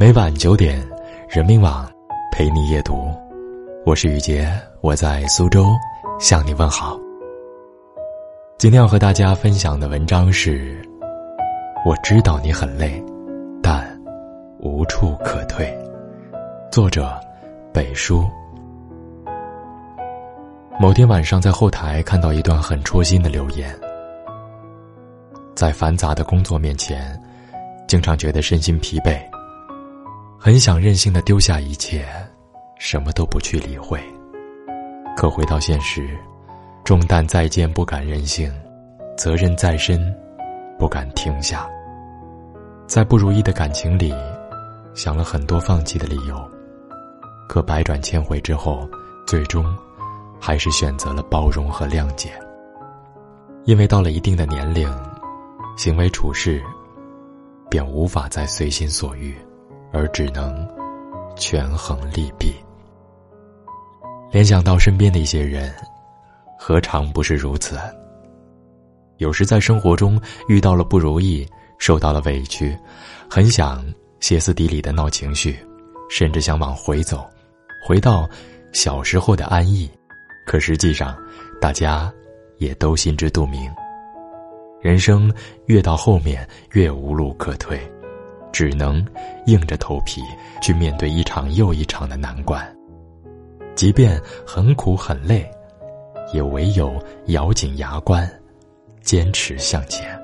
每晚九点，人民网陪你夜读。我是雨杰，我在苏州向你问好。今天要和大家分享的文章是：我知道你很累，但无处可退。作者：北叔。某天晚上在后台看到一段很戳心的留言，在繁杂的工作面前，经常觉得身心疲惫。很想任性的丢下一切，什么都不去理会。可回到现实，重担在肩不敢任性，责任在身不敢停下。在不如意的感情里，想了很多放弃的理由，可百转千回之后，最终还是选择了包容和谅解。因为到了一定的年龄，行为处事便无法再随心所欲。而只能权衡利弊。联想到身边的一些人，何尝不是如此？有时在生活中遇到了不如意，受到了委屈，很想歇斯底里的闹情绪，甚至想往回走，回到小时候的安逸。可实际上，大家也都心知肚明，人生越到后面越无路可退。只能硬着头皮去面对一场又一场的难关，即便很苦很累，也唯有咬紧牙关，坚持向前。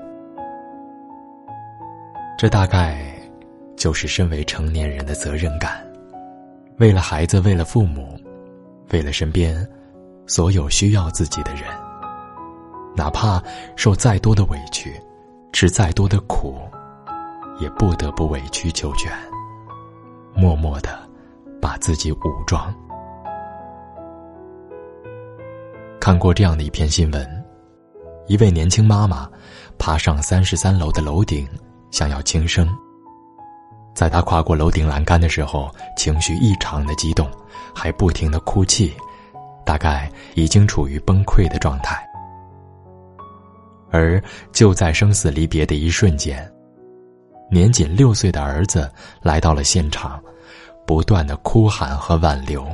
这大概就是身为成年人的责任感。为了孩子，为了父母，为了身边所有需要自己的人，哪怕受再多的委屈，吃再多的苦。也不得不委曲求全，默默的把自己武装。看过这样的一篇新闻：一位年轻妈妈爬上三十三楼的楼顶，想要轻生。在她跨过楼顶栏杆的时候，情绪异常的激动，还不停的哭泣，大概已经处于崩溃的状态。而就在生死离别的一瞬间。年仅六岁的儿子来到了现场，不断的哭喊和挽留。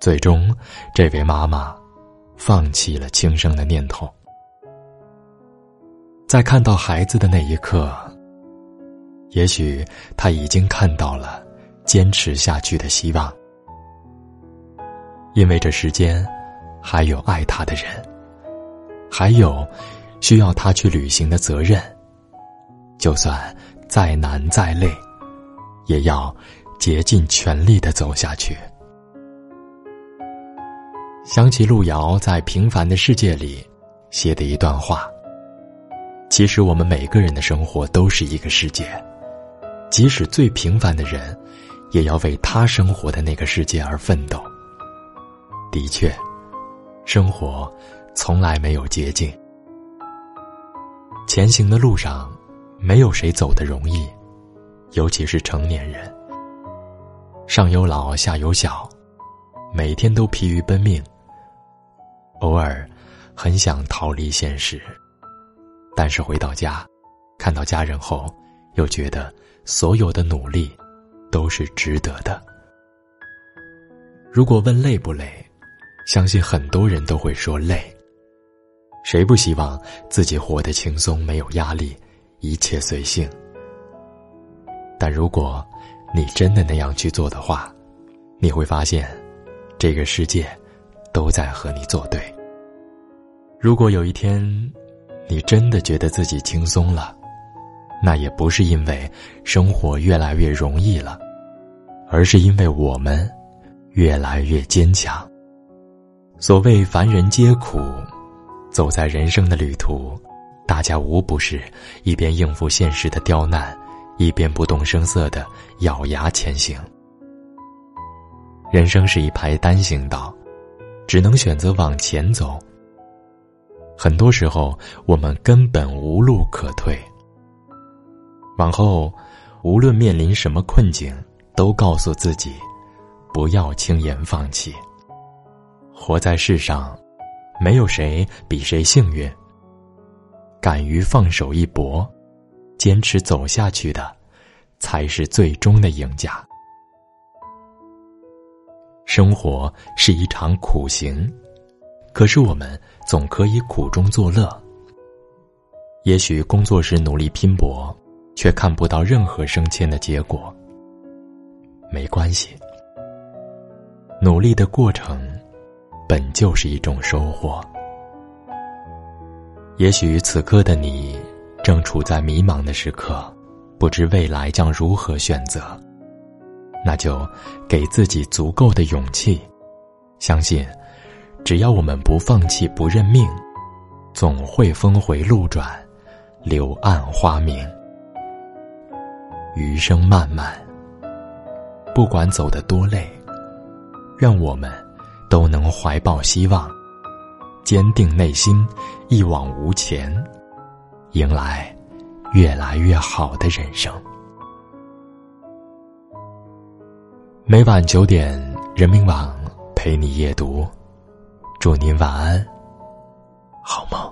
最终，这位妈妈放弃了轻生的念头。在看到孩子的那一刻，也许他已经看到了坚持下去的希望，因为这世间还有爱他的人，还有需要他去履行的责任。就算再难再累，也要竭尽全力的走下去。想起路遥在《平凡的世界》里写的一段话：“其实我们每个人的生活都是一个世界，即使最平凡的人，也要为他生活的那个世界而奋斗。”的确，生活从来没有捷径，前行的路上。没有谁走得容易，尤其是成年人。上有老，下有小，每天都疲于奔命。偶尔，很想逃离现实，但是回到家，看到家人后，又觉得所有的努力都是值得的。如果问累不累，相信很多人都会说累。谁不希望自己活得轻松，没有压力？一切随性，但如果你真的那样去做的话，你会发现，这个世界都在和你作对。如果有一天，你真的觉得自己轻松了，那也不是因为生活越来越容易了，而是因为我们越来越坚强。所谓凡人皆苦，走在人生的旅途。大家无不是一边应付现实的刁难，一边不动声色的咬牙前行。人生是一排单行道，只能选择往前走。很多时候，我们根本无路可退。往后，无论面临什么困境，都告诉自己，不要轻言放弃。活在世上，没有谁比谁幸运。敢于放手一搏，坚持走下去的，才是最终的赢家。生活是一场苦行，可是我们总可以苦中作乐。也许工作时努力拼搏，却看不到任何升迁的结果。没关系，努力的过程本就是一种收获。也许此刻的你正处在迷茫的时刻，不知未来将如何选择。那就给自己足够的勇气，相信，只要我们不放弃、不认命，总会峰回路转，柳暗花明。余生漫漫，不管走得多累，愿我们都能怀抱希望，坚定内心，一往无前，迎来越来越好的人生。每晚九点，人民网陪你夜读，祝您晚安，好梦。